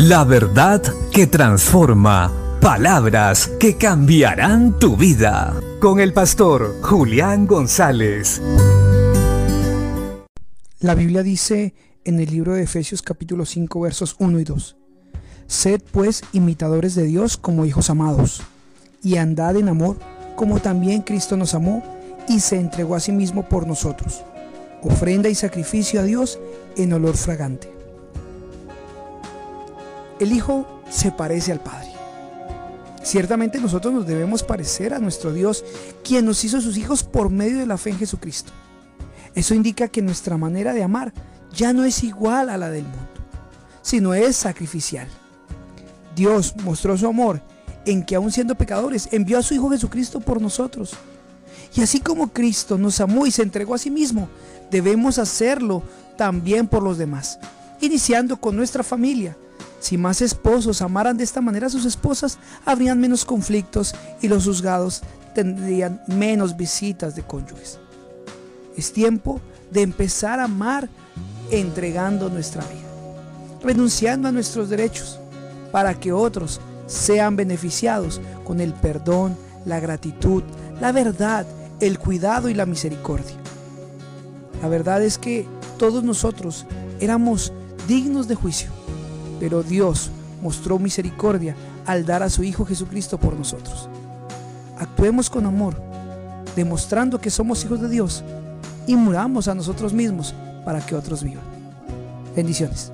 La verdad que transforma. Palabras que cambiarán tu vida. Con el pastor Julián González. La Biblia dice en el libro de Efesios capítulo 5 versos 1 y 2. Sed pues imitadores de Dios como hijos amados, y andad en amor como también Cristo nos amó y se entregó a sí mismo por nosotros, ofrenda y sacrificio a Dios en olor fragante. El Hijo se parece al Padre. Ciertamente nosotros nos debemos parecer a nuestro Dios, quien nos hizo sus hijos por medio de la fe en Jesucristo. Eso indica que nuestra manera de amar ya no es igual a la del mundo, sino es sacrificial. Dios mostró su amor en que aun siendo pecadores envió a su Hijo Jesucristo por nosotros. Y así como Cristo nos amó y se entregó a sí mismo, debemos hacerlo también por los demás, iniciando con nuestra familia si más esposos amaran de esta manera a sus esposas, habrían menos conflictos y los juzgados tendrían menos visitas de cónyuges. Es tiempo de empezar a amar entregando nuestra vida, renunciando a nuestros derechos para que otros sean beneficiados con el perdón, la gratitud, la verdad, el cuidado y la misericordia. La verdad es que todos nosotros éramos dignos de juicio pero Dios mostró misericordia al dar a su Hijo Jesucristo por nosotros. Actuemos con amor, demostrando que somos hijos de Dios y muramos a nosotros mismos para que otros vivan. Bendiciones.